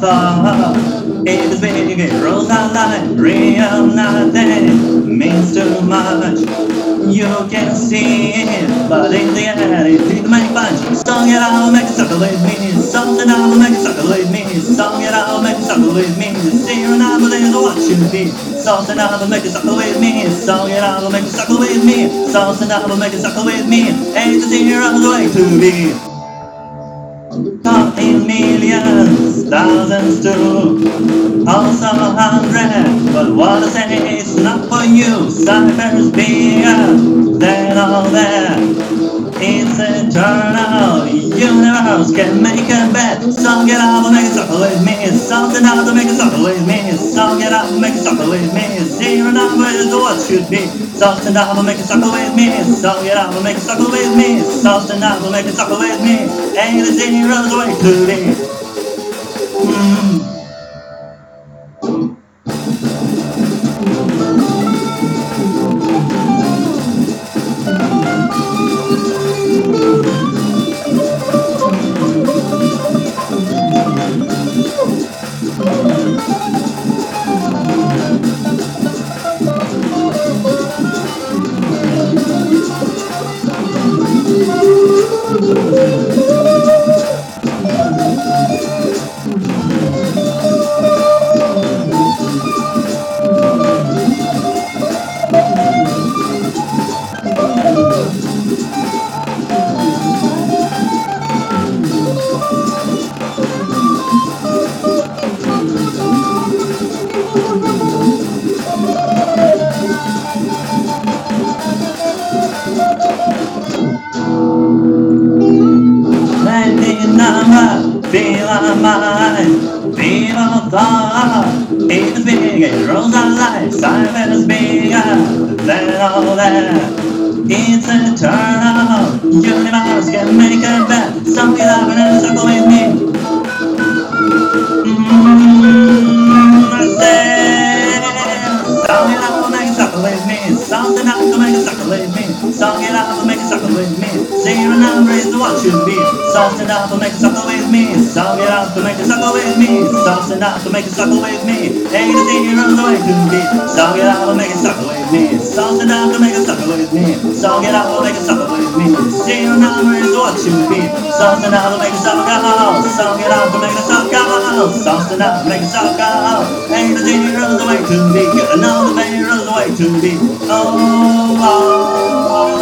far. If it's big, it rolls out like real nothing means too much. You can see it, but in the end, it didn't make much. Song it out, make it with me. Something out, make it with me. Song it out, make it with me. Zero number is what should be. Something out, make it with me. Song it out, make it with me. Something out, make it with me. Eight to zero is the way to be. Millions, thousands too, also hundred. But what I say is not for you. Cypher's bigger than all that. It's eternal. Universe can make a bet. Song it out, make it suckle with me. Something out to make it suckle with me. Song it out, make it suckle with me. Zero number is what should be. Something out to make it suckle with me. Song it out, make it suckle with me. Something out to make it suckle with me. Ain't a zero's way to be. Mm. Our mind, our thought. It's big, it rolls our life, Simon is bigger than all that. It's eternal, universe can make a bet. Up and suckle with me. It it suckle with me. Zero number is what should be. Something up to make it suckle with me. Song it up to make it suckle with me. Something up to make it suckle with me. Ain't a zero the way to be. Song it up and make it suckle with me. Something up to make it suckle with me. Song it up and make it suckle with me. Zero number is the what should be. Something up to make it suckle. Song it up to make it suckle. Something up to make it suckle. Ain't a zero the way to be. You know the zero's the way to be. Oh, oh, oh.